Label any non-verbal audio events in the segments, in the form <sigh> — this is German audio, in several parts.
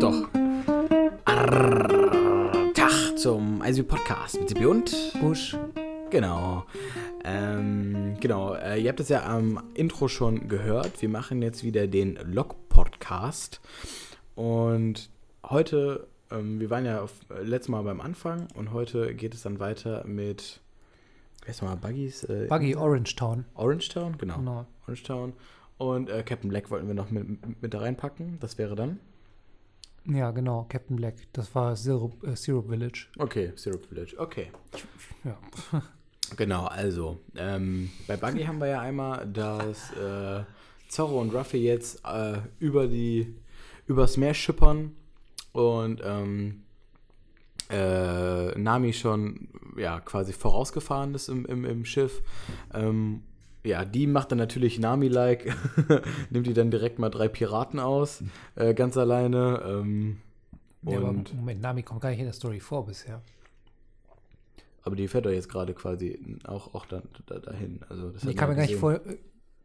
doch. Arr, Tag zum ICB Podcast mit Sibi und Busch. Genau. Ähm, genau, äh, ihr habt es ja am Intro schon gehört. Wir machen jetzt wieder den Log-Podcast. Und heute, ähm, wir waren ja auf, äh, letztes Mal beim Anfang und heute geht es dann weiter mit, wie heißt mal, Buggies? Äh, Buggy Orange Town. Orange Town, genau. Genau. Orange Town. Und äh, Captain Black wollten wir noch mit, mit da reinpacken. Das wäre dann. Ja, genau, Captain Black. Das war Syrup, äh, Syrup Village. Okay, Syrup Village. Okay. Ja. <laughs> Genau, also, ähm, bei Buggy haben wir ja einmal, dass äh, Zorro und Ruffy jetzt äh, über die, übers Meer schippern und ähm, äh, Nami schon ja quasi vorausgefahren ist im, im, im Schiff. Ähm, ja, die macht dann natürlich Nami-like, <laughs> nimmt die dann direkt mal drei Piraten aus, äh, ganz alleine. Ähm, ja, und, Moment, Nami kommt gar nicht in der Story vor bisher. aber die fährt doch jetzt gerade quasi auch, auch dann, da, dahin. Also das Die kam ja gar nicht vor. Äh,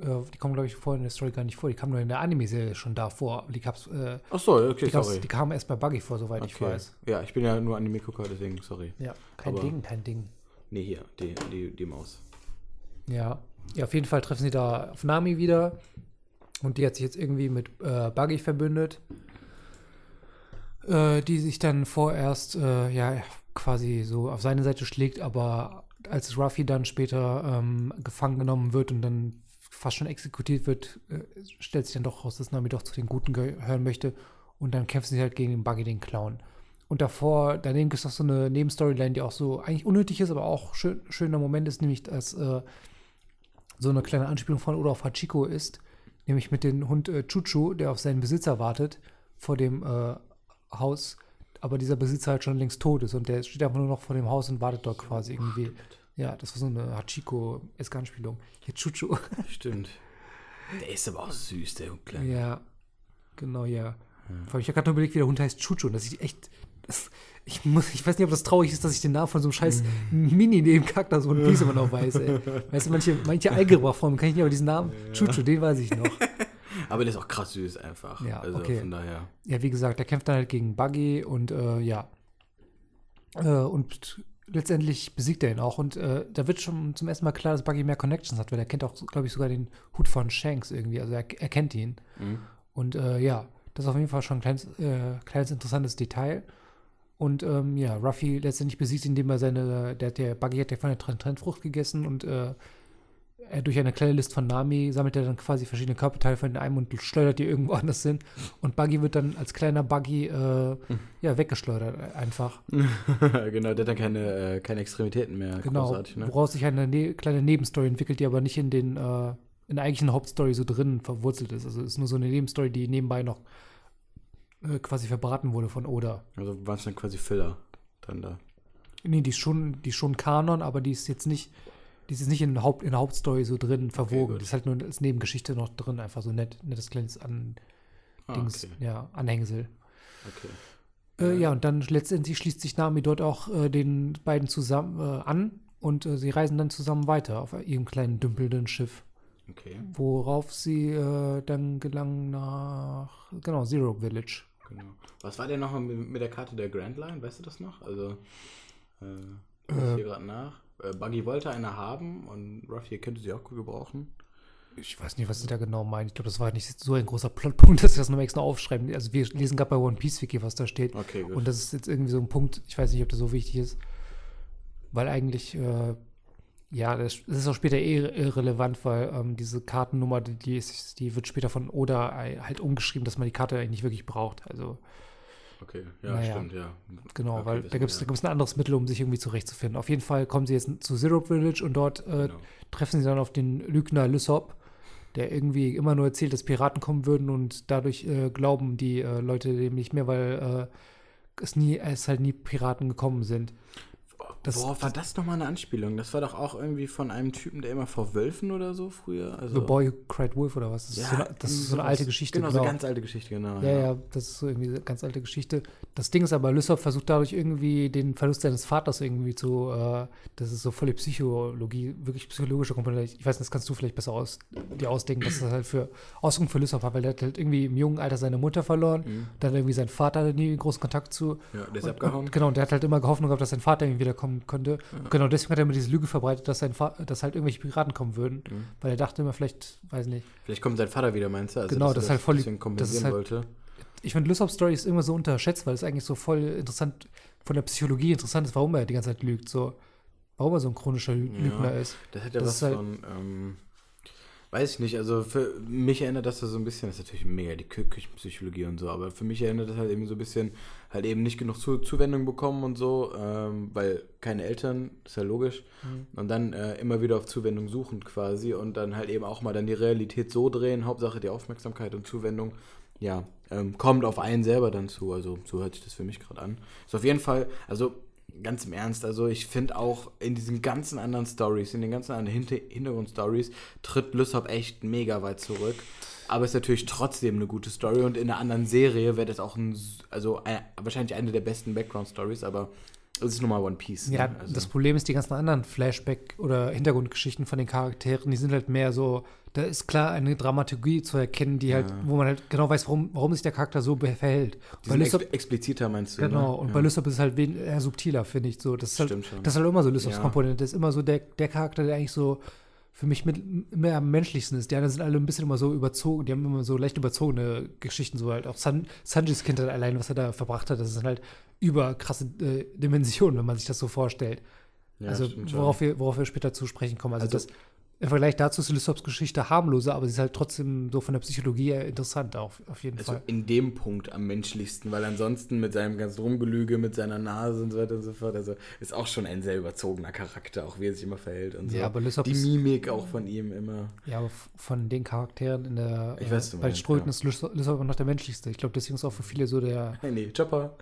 äh, die kommen, glaube ich, vorher in der Story gar nicht vor. Die kam nur in der Anime-Serie schon da vor. Die, gab's, äh, Ach so, okay, die, sorry. die kamen erst bei Buggy vor, soweit ich Okay. weiß. Ja, ich bin ja nur Anime-Gucker, deswegen, sorry. Ja, kein Aber- Ding, kein Ding. Nee, hier, die, die, die Maus. Ja. Ja, auf jeden Fall treffen sie da auf Nami wieder. Und die hat sich jetzt irgendwie mit äh, Buggy verbündet. Äh, die sich dann vorerst, äh, ja, quasi so auf seine Seite schlägt, aber als Ruffy dann später ähm, gefangen genommen wird und dann fast schon exekutiert wird, äh, stellt sich dann doch raus, dass Nami doch zu den Guten gehören möchte. Und dann kämpfen sie halt gegen den Buggy, den Clown. Und davor, daneben gibt es noch so eine Nebenstoryline, die auch so eigentlich unnötig ist, aber auch schön, schöner Moment ist, nämlich, dass äh, so eine kleine Anspielung von Oda auf Hachiko ist, nämlich mit dem Hund äh, Chuchu, der auf seinen Besitzer wartet vor dem äh, Haus, aber dieser Besitzer halt schon längst tot ist und der steht einfach nur noch vor dem Haus und wartet dort quasi irgendwie. Ja, das war so eine Hachiko-eske Anspielung. Hier Chuchu. <laughs> Stimmt. Der ist aber auch süß, der Kleine. ja, genau, ja. Vor allem, Ich habe gerade nur überlegt, wie der Hund heißt Chuchu und das ist echt. Das, ich, muss, ich weiß nicht, ob das traurig ist, dass ich den Namen von so einem scheiß Mini-Nebencharakter so ein Wiese noch weiß, ey. <laughs> Weißt du, manche, manche Algebra-Formen kann ich nicht, aber diesen Namen, Chuchu, den weiß ich noch. <laughs> Aber der ist auch krass süß einfach. Ja, also okay. von daher. Ja, wie gesagt, der kämpft dann halt gegen Buggy und äh, ja. Äh, und letztendlich besiegt er ihn auch. Und äh, da wird schon zum ersten Mal klar, dass Buggy mehr Connections hat, weil er kennt auch, glaube ich, sogar den Hut von Shanks irgendwie. Also er, er kennt ihn. Mhm. Und äh, ja, das ist auf jeden Fall schon ein kleines, äh, kleines interessantes Detail. Und ähm, ja, Ruffy letztendlich besiegt, indem er seine, der, der Buggy hat ja von der Tren- Trennfrucht gegessen und äh, er durch eine kleine List von Nami sammelt er dann quasi verschiedene Körperteile von einem und schleudert die irgendwo <laughs> anders hin. Und Buggy wird dann als kleiner Buggy äh, ja, weggeschleudert einfach. <laughs> genau, der hat dann keine, äh, keine Extremitäten mehr. Genau. Ne? Woraus sich eine ne kleine Nebenstory entwickelt, die aber nicht in den äh, in der eigentlichen Hauptstory so drin verwurzelt ist. Also es ist nur so eine Nebenstory, die nebenbei noch äh, quasi verbraten wurde von Oda. Also waren es dann quasi Filler dann da. Nee, die ist schon, die ist schon Kanon, aber die ist jetzt nicht, die ist jetzt nicht in, der Haupt, in der Hauptstory so drin verwogen. gut. die ist halt nur als Nebengeschichte noch drin, einfach so nett, nettes kleines An Ah, Dings, okay. ja, Anhängsel. okay. Äh, ja, und dann letztendlich schließt sich Nami dort auch äh, den beiden zusammen äh, an und äh, sie reisen dann zusammen weiter auf ihrem kleinen dümpelnden Schiff, Okay, worauf sie äh, dann gelangen nach, genau, Zero Village. Genau. Was war denn noch mit, mit der Karte der Grand Line? Weißt du das noch? Also, äh, ich Äh. hier gerade nach. Äh, Buggy wollte eine haben und Ruffy könnte sie auch gut gebrauchen. Ich weiß nicht, was sie da genau meinen. Ich glaube, das war nicht so ein großer Plotpunkt, <laughs> dass sie das nochmal extra aufschreiben. Also wir lesen gerade bei One Piece Wiki, was da steht. Okay, gut. Und das ist jetzt irgendwie so ein Punkt, ich weiß nicht, ob das so wichtig ist, weil eigentlich, äh, ja, das, ist auch später eh irrelevant, weil ähm, diese Kartennummer, die, ist, die wird später von Oda halt umgeschrieben, dass man die Karte eigentlich nicht wirklich braucht. Also okay, ja, naja. stimmt, ja. genau, Okay, weil da gibt es ja. ein anderes Mittel, um sich irgendwie zurechtzufinden. Auf jeden Fall kommen sie jetzt zu Zero Village und dort äh, Genau. treffen sie dann auf den Lügner Lysop, der irgendwie immer nur erzählt, dass Piraten kommen würden und dadurch äh, glauben die äh, Leute dem nicht mehr, weil äh, es nie, es halt nie Piraten gekommen sind. Das, Worauf war das nochmal eine Anspielung? Das war doch auch irgendwie von einem Typen, der immer vor Wölfen oder so früher. Also, The Boy Who Cried Wolf oder was? Das ist so eine, das ist so eine alte Geschichte. Genau, so eine ganz alte Geschichte, genau. Ja, ja, das ist so irgendwie eine ganz alte Geschichte. Das Ding ist aber, Lysop versucht dadurch irgendwie den Verlust seines Vaters irgendwie zu, äh, das ist so volle Psychologie, wirklich psychologische Komponente. Ich weiß nicht, das kannst du vielleicht besser aus, dir ausdenken, was das halt für Ausdruck für Lysop hat, weil der hat halt irgendwie im jungen Alter seine Mutter verloren, Mhm. dann irgendwie sein Vater nie großen Kontakt zu. Ja, der ist Und, abgehauen. und, genau, und der hat halt immer Hoffnung gehabt, dass sein Vater irgendwie wiederkommen könnte. Genau, deswegen hat er immer diese Lüge verbreitet, dass, sein dass halt irgendwelche Piraten kommen würden. Mhm. Weil er dachte immer, vielleicht, weiß nicht. Vielleicht kommt sein Vater wieder, meinst du? Also, Genau, das ist halt voll- das ist halt- wollte. Ich finde, Lysop's Story ist immer so unterschätzt, weil es eigentlich so voll interessant, von der Psychologie interessant ist, warum er die ganze Zeit lügt. So, warum er so ein chronischer Lü- Ja. Lügner ist. Das hat ja Das was ist halt- von, ähm, weiß ich nicht, also für mich erinnert das so ein bisschen, das ist natürlich mega die Kü Küchenpsychologie und so, aber für mich erinnert das halt eben so ein bisschen, halt eben nicht genug Zu Zuwendung bekommen und so, ähm, weil keine Eltern, ist ja logisch, und dann äh, immer wieder auf Zuwendung suchen quasi und dann halt eben auch mal dann die Realität so drehen, Hauptsache die Aufmerksamkeit und Zuwendung, ja, ähm, kommt auf einen selber dann zu, also so hört sich das für mich gerade an. Ist auf jeden Fall, also ganz im Ernst, also ich finde auch in diesen ganzen anderen Stories, in den ganzen anderen Hinter Hintergrundstories, tritt Lysop echt mega weit zurück. Aber ist natürlich trotzdem eine gute Story und in einer anderen Serie wäre das auch ein, also ein, wahrscheinlich eine der besten Background-Stories, aber es ist nun mal One Piece. Ja, ne? also, das Problem ist, die ganzen anderen Flashback- oder Hintergrundgeschichten von den Charakteren, die sind halt mehr so, da ist klar eine Dramaturgie zu erkennen, die halt, Ja. wo man halt genau weiß, warum, warum sich der Charakter so verhält. Bei Lysop, ex expliziter meinst du? genau, ne? und ja. bei Lysop ist es halt eher subtiler, finde ich so. Das ist, halt, Stimmt schon. das ist halt immer so Lysops Ja. Komponente. Das ist immer so der, der Charakter, der eigentlich so für mich mit mehr am menschlichsten ist. Die anderen sind alle ein bisschen immer so überzogen, die haben immer so leicht überzogene Geschichten, so halt auch San, Sanjis Kindheit allein, was er da verbracht hat, das sind halt über krasse äh, Dimensionen, wenn man sich das so vorstellt. Ja, also worauf wir, worauf wir später zu sprechen kommen. Also, Also- das im Vergleich dazu ist Lysops Geschichte harmloser, aber sie ist halt trotzdem so von der Psychologie her interessant auf, auf jeden Also Fall. in dem Punkt am menschlichsten, weil ansonsten mit seinem ganzen Rumgelüge, mit seiner Nase und so weiter und so fort, also ist auch schon ein sehr überzogener Charakter, auch wie er sich immer verhält und so. Ja, aber Lysop Die Mimik auch von ihm immer. Ja, aber von den Charakteren in der Ich weiß, du bei meinst, Ströten ja. ist Lysop noch der menschlichste. Ich glaube, deswegen ist auch für viele so der <laughs> Hey, nee, Chopper.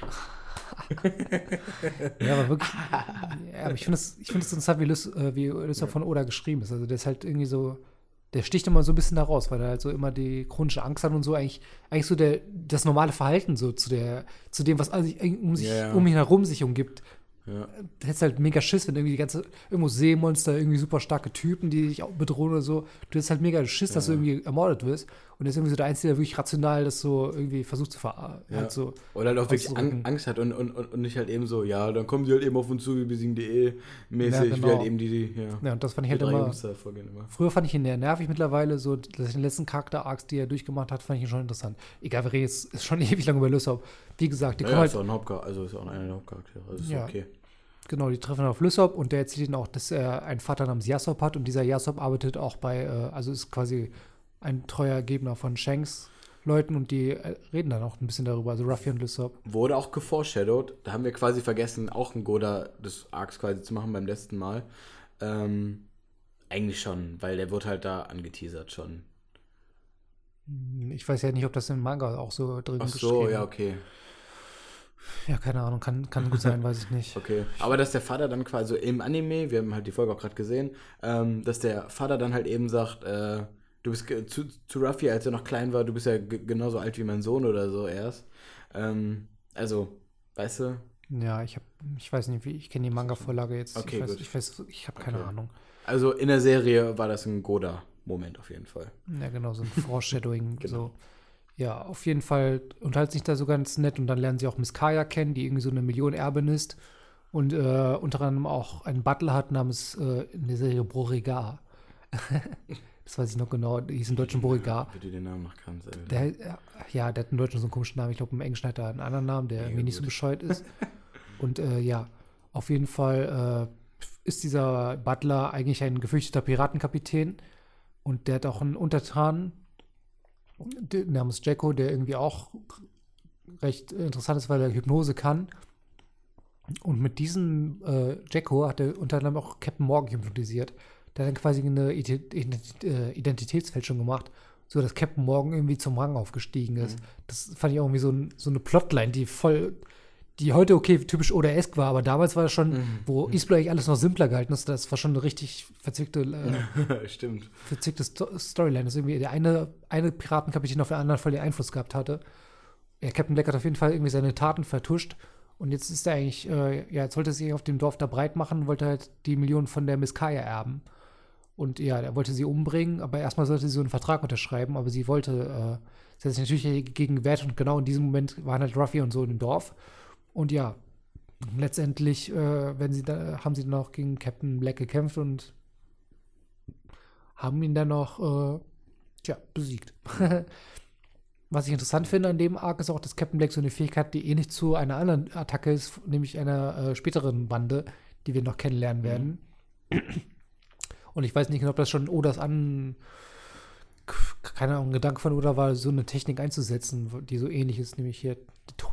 <laughs> <laughs> Ja, aber wirklich. ja, aber ich finde es find es interessant, wie, Lys, äh, wie Lysop von Oda geschrieben ist. Also der ist halt irgendwie so, der sticht immer so ein bisschen da raus, weil er halt so immer die chronische Angst hat und so eigentlich, eigentlich so der, das normale Verhalten so zu der, zu dem, was also um sich, Ja, ja. um ihn herum sich umgibt. Ja. Du hättest halt mega Schiss, wenn irgendwie die ganze, irgendwo Seemonster, irgendwie super starke Typen, die dich auch bedrohen oder so. Du hättest halt mega Schiss, dass du Ja. irgendwie ermordet wirst. Und er ist irgendwie so der Einzige, der wirklich rational das so irgendwie versucht zu ver Ja. halt so. Oder halt auch wirklich Angst hat und, und, und und nicht halt eben so, ja, dann kommen sie halt eben auf uns zu, wie besiegen.de mäßig, Ja, wie genau. halt eben die, die ja, Ja, und das fand ich halt immer. Immer. Früher fand ich ihn eher nervig mittlerweile, so dass den letzten Charakter-Arcs, die er durchgemacht hat, fand ich ihn schon interessant. Egal, wir reden jetzt ist schon <laughs> ewig lang über Lysop. Wie gesagt, die Ja, kommen ja, halt, ist auch ein Hauptcharakter, also ist auch einer der Hauptcharaktere, also ist Ja. okay. Genau, die treffen auf Lysop und der erzählt ihnen auch, dass er einen Vater namens Yasop hat und dieser Yasop arbeitet auch bei, äh, also ist quasi ein treuer Gegner von Shanks Leuten und die äh, reden dann auch ein bisschen darüber, also Ruffy und Lysop. Wurde auch geforeshadowed. Da haben wir quasi vergessen, auch ein Goda des Arcs quasi zu machen beim letzten Mal. Ähm, eigentlich schon, weil der wird halt da angeteasert schon. Hm, Ich weiß ja nicht, ob das im Manga auch so drin Ach so, ja, okay. Ja, keine Ahnung, kann, kann gut sein, weiß ich nicht. <laughs> Okay. Aber dass der Vater dann quasi im Anime, wir haben halt die Folge auch gerade gesehen, ähm, dass der Vater dann halt eben sagt, äh, du bist zu, zu Ruffy, als er noch klein war, du bist ja ge- genauso alt wie mein Sohn oder so erst. Ähm, also, weißt du? Ja, ich habe, ich weiß nicht, wie, ich kenne die Manga-Vorlage jetzt. Okay, ich weiß, gut. ich weiß, ich habe keine Okay. Ahnung. Also in der Serie war das ein Goda-Moment auf jeden Fall. Ja, genau, so ein Foreshadowing. <laughs> Genau. so. Ja, auf jeden Fall unterhalten sich da so ganz nett und dann lernen sie auch Miss Kaya kennen, die irgendwie so eine Millionenerbin ist und äh, unter anderem auch einen Butler hat namens äh, in der Serie Beauregard. <laughs> das weiß ich noch genau, die hieß im Deutschen Beauregard. Du den Namen noch kannst. Der, ja, der hat im Deutschen so einen komischen Namen. Ich glaube, im Englischen hat er einen anderen Namen, der Mega irgendwie nicht so gut. bescheuert ist. <laughs> Und äh, ja, auf jeden Fall äh, ist dieser Butler eigentlich ein gefürchteter Piratenkapitän. Und der hat auch einen Untertan namens Jacko, der irgendwie auch recht interessant ist, weil er Hypnose kann. Und mit diesem äh, Jacko hat er unter anderem auch Captain Morgan hypnotisiert. Der hat dann quasi eine äh, Identitätsfälschung gemacht, so dass Captain Morgan irgendwie zum Rang aufgestiegen ist. Das fand ich auch irgendwie so, ein, so eine Plotline, die voll, die heute okay typisch Oder-esk war, aber damals war das schon, Mhm. wo East Blue eigentlich alles noch simpler gehalten ist, das war schon eine richtig verzwickte, äh, <laughs> Stimmt. verzwickte Sto Storyline. Das ist irgendwie der eine, eine Piratenkapitän auf den anderen voll den Einfluss gehabt hatte. Ja, Captain Black hat auf jeden Fall irgendwie seine Taten vertuscht. Und jetzt ist er eigentlich, äh, ja, jetzt wollte er sich auf dem Dorf da breit machen, wollte halt die Millionen von der Miss Kaya erben. Und ja, er wollte sie umbringen, aber erstmal sollte sie so einen Vertrag unterschreiben, aber sie wollte, äh, sie hat sich natürlich gegen gewehrt und genau in diesem Moment waren halt Ruffy und so in dem Dorf. Und ja, letztendlich äh, wenn sie da, haben sie dann auch gegen Captain Black gekämpft und haben ihn dann noch, äh, tja, besiegt. <laughs> Was ich interessant finde an dem Arc ist auch, dass Captain Black so eine Fähigkeit, die ähnlich zu einer anderen Attacke ist, nämlich einer äh, späteren Bande, die wir noch kennenlernen werden. <clears throat> Und ich weiß nicht genau, ob das schon Odas an, keine Ahnung, ein Gedanke von Oda war, so eine Technik einzusetzen, die so ähnlich ist, nämlich hier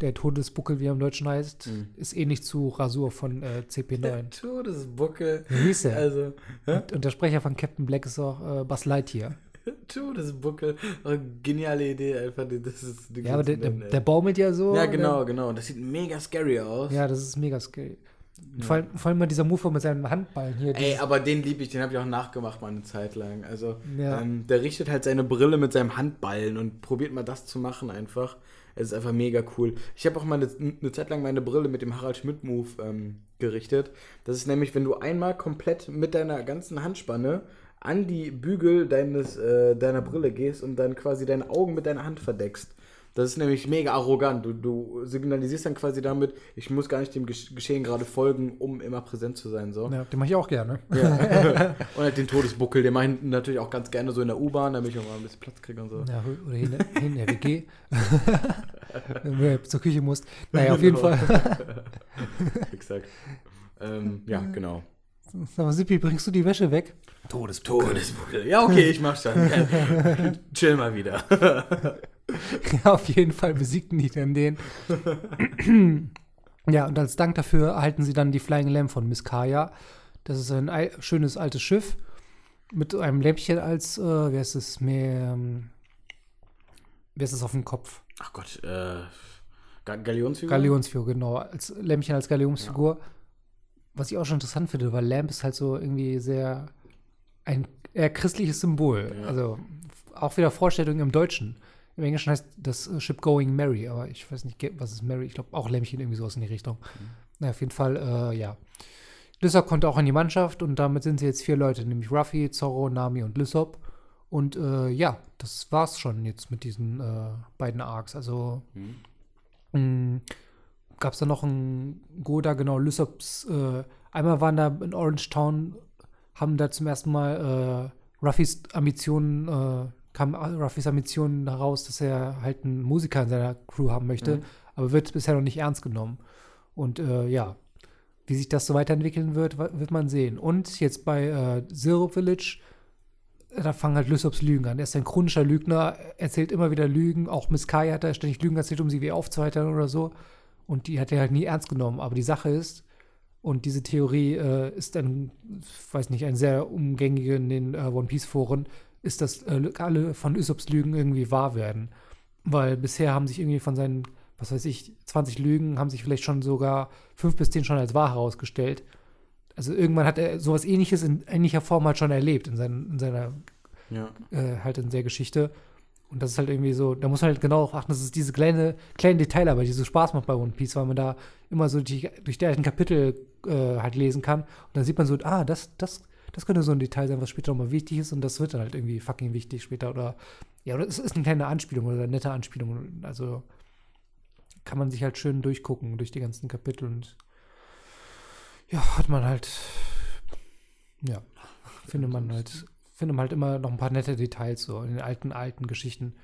der Todesbuckel, wie er im Deutschen heißt, Mhm. ist ähnlich zu Rasur von äh, CP9. Todesbuckel. Wie hieß er? Also? Und, und der Sprecher von Captain Black ist auch äh, Buzz Lightyear. <laughs> Todesbuckel. Oh, geniale Idee, einfach. Das ist Ja, aber der, der, der baumelt ja so. Ja, genau, genau. Das sieht mega scary aus. Ja, das ist mega scary. Vor, allem, vor allem mal dieser Move mit seinem Handballen hier. Ey, aber den liebe ich, den habe ich auch nachgemacht mal eine Zeit lang. Also, Ja. ähm, der richtet halt seine Brille mit seinem Handballen und probiert mal das zu machen einfach. Es ist einfach mega cool. Ich habe auch mal eine, eine Zeit lang meine Brille mit dem Harald Schmidt-Move ähm, gerichtet. Das ist nämlich, wenn du einmal komplett mit deiner ganzen Handspanne an die Bügel deines, äh, deiner Brille gehst und dann quasi deine Augen mit deiner Hand verdeckst. Das ist nämlich mega arrogant. Du, du signalisierst dann quasi damit, ich muss gar nicht dem Gesch- Geschehen gerade folgen, um immer präsent zu sein. So. ja, den mache ich auch gerne. Ja. und halt den Todesbuckel, den mache ich natürlich auch ganz gerne so in der U-Bahn, damit ich auch mal ein bisschen Platz kriege und so. Ja, oder hin, hin in der WG. <laughs> Wenn du zur Küche musst. Naja, auf jeden Genau. Fall. <laughs> Exakt. Ähm, ja, genau. Sag mal, Sippi, bringst du die Wäsche weg? Todesbuckel. Ja, okay, ich mach's <laughs> dann. Chill mal wieder. <laughs> Ja, auf jeden Fall besiegten die dann den. ja, und als Dank dafür erhalten sie dann die Flying Lamb von Miss Kaya. Das ist ein ei- schönes altes Schiff mit einem Lämpchen als, äh, wie heißt es, mehr, ähm, wie heißt es auf dem Kopf? Ach Gott, äh. Ga Galionsfigur? Galionsfigur, genau. Als Lämpchen als Galionsfigur. Was ich auch schon interessant finde, weil Lamp ist halt so irgendwie sehr ein eher christliches Symbol. Ja. Also auch wieder Vorstellung im Deutschen. Im Englischen heißt das äh, Ship Going Mary, aber ich weiß nicht, was ist Mary? Ich glaube auch Lämpchen irgendwie sowas in die Richtung. Na, auf jeden Fall, äh, ja. Lysop kommt auch in die Mannschaft und damit sind sie jetzt vier Leute, nämlich Ruffy, Zorro, Nami und Lysop. Und äh, ja, das war's schon jetzt mit diesen äh, beiden Arcs. Also Mhm. gab es da noch ein Goda, genau, Lysops, äh, einmal waren da in Orange Town, haben da zum ersten Mal äh, Ruffys Ambitionen, kam Ruffys Ambitionen heraus, dass er halt einen Musiker in seiner Crew haben möchte, Mhm. aber wird bisher noch nicht ernst genommen. Und äh, ja, wie sich das so weiterentwickeln wird, wird man sehen. Und jetzt bei äh, Zero Village, äh, da fangen halt Lysops Lügen an. Er ist ein chronischer Lügner, erzählt immer wieder Lügen. Auch Miss Kai hat er ständig Lügen erzählt, um sie wieder aufzuheitern oder so. Und die hat er halt nie ernst genommen. Aber die Sache ist, und diese Theorie äh, ist ein, weiß nicht, ein sehr umgängige in den äh, One Piece Foren, ist, dass äh, alle von Usops Lügen irgendwie wahr werden. Weil bisher haben sich irgendwie von seinen, was weiß ich, 20 Lügen, haben sich vielleicht schon sogar fünf bis zehn schon als wahr herausgestellt. Also irgendwann hat er sowas ähnliches in ähnlicher Form halt schon erlebt in, seinen, in seiner Ja. äh, halt in der Geschichte. Und das ist halt irgendwie so, da muss man halt genau darauf achten, dass es diese kleine, kleinen Detailarbeit, die so Spaß macht bei One Piece, weil man da immer so die, durch die alten Kapitel äh, halt lesen kann. Und dann sieht man so, ah, das, das, das könnte so ein Detail sein, was später nochmal wichtig ist und das wird dann halt irgendwie fucking wichtig später. Oder ja, oder es ist eine kleine Anspielung oder eine nette Anspielung. Also kann man sich halt schön durchgucken durch die ganzen Kapitel und ja, hat man halt, ja, findet man halt, findet man halt immer noch ein paar nette Details so in den alten, alten Geschichten.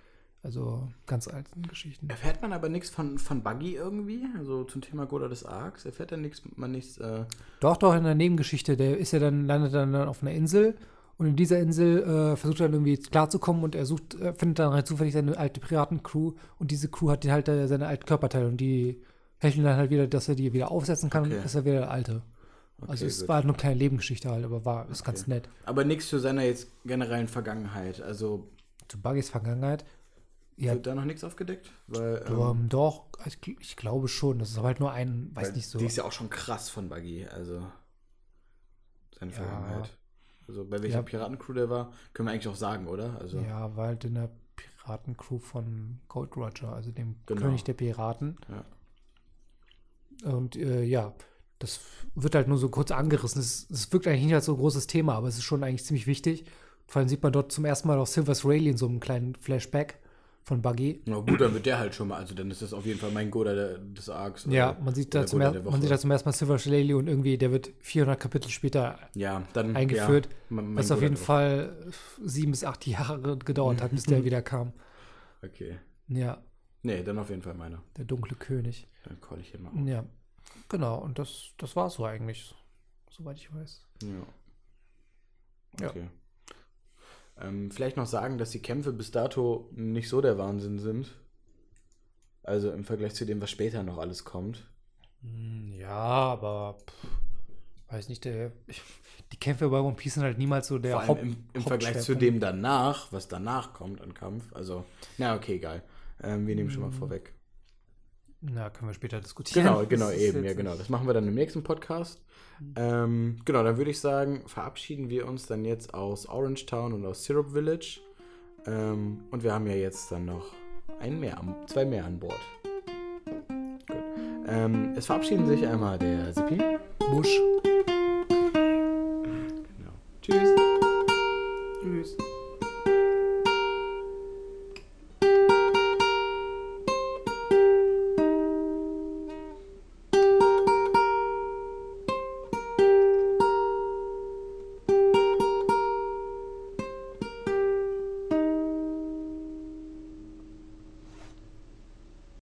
Also ganz alten Geschichten. Erfährt man aber nichts von, von Buggy irgendwie? Also zum Thema Goda des Arcs? Erfährt er nichts, man nichts, äh, Doch, doch, in der Nebengeschichte, der ist ja dann, landet dann auf einer Insel und in dieser Insel äh, versucht er dann irgendwie klarzukommen und er sucht, äh, findet dann halt zufällig seine alte Piratencrew und diese Crew hat die halt äh, seine alten Körperteile und die helfen dann halt wieder, dass er die wieder aufsetzen kann Okay. und ist er wieder der Alte. also Okay, es gut. war halt nur eine kleine Nebengeschichte halt, aber war, ist ganz Okay. nett. Aber nichts zu seiner jetzt generellen Vergangenheit. Also, Zu Buggys Vergangenheit. Ja. Wird da noch nichts aufgedeckt? Weil, ähm, doch, ich, ich glaube schon. Das ist aber halt nur ein, weiß nicht so. Die ist ja auch schon krass von Buggy, also seine Ja. Vergangenheit. Also bei welcher Ja. Piratencrew der war, können wir eigentlich auch sagen, oder? Also Ja, war halt in der Piratencrew von Gold Roger, also dem Genau. König der Piraten. Ja. Und äh, ja, das wird halt nur so kurz angerissen. Es, es wirkt eigentlich nicht als so ein großes Thema, aber es ist schon eigentlich ziemlich wichtig. Vor allem sieht man dort zum ersten Mal auch Silver's Rayleigh in so einem kleinen Flashback von Buggy. Na gut, dann wird der halt schon mal, also dann ist das auf jeden Fall mein Goda der, des Arcs. Ja, man sieht, da zum, er, man sieht da zum ersten Mal Silver's Rayleigh und irgendwie, der wird 400 Kapitel später ja, dann, eingeführt, Ja, mein- mein was auf Goda jeden der Woche. Fall sieben bis acht Jahre gedauert hat, bis der <laughs> wieder kam. Okay. Ja, Nee, dann auf jeden Fall meiner. der dunkle König. Dann call ich ihn mal auf. Ja, genau. Und das, das war so eigentlich, soweit ich weiß. Ja. Ja. Ähm, vielleicht noch sagen, dass die Kämpfe bis dato nicht so der Wahnsinn sind. Also im Vergleich zu dem, was später noch alles kommt. Hm, Ja, aber pff, weiß nicht, der, <laughs> die Kämpfe bei One Piece sind halt niemals so der Vor allem Haupt- im, im Vergleich zu dem danach, was danach kommt an Kampf. Also, na okay, egal. Ähm, wir nehmen schon mal vorweg. Na, können wir später diskutieren. Genau, genau, Das eben, ja, genau. Das machen wir dann im nächsten Podcast. Ähm, genau, dann würde ich sagen, verabschieden wir uns dann jetzt aus Orange Town und aus Syrup Village. Ähm, und wir haben ja jetzt dann noch ein mehr, zwei mehr an Bord. Gut. Ähm, es verabschieden sich einmal der Sippi. Busch. Genau. Tschüss. Tschüss.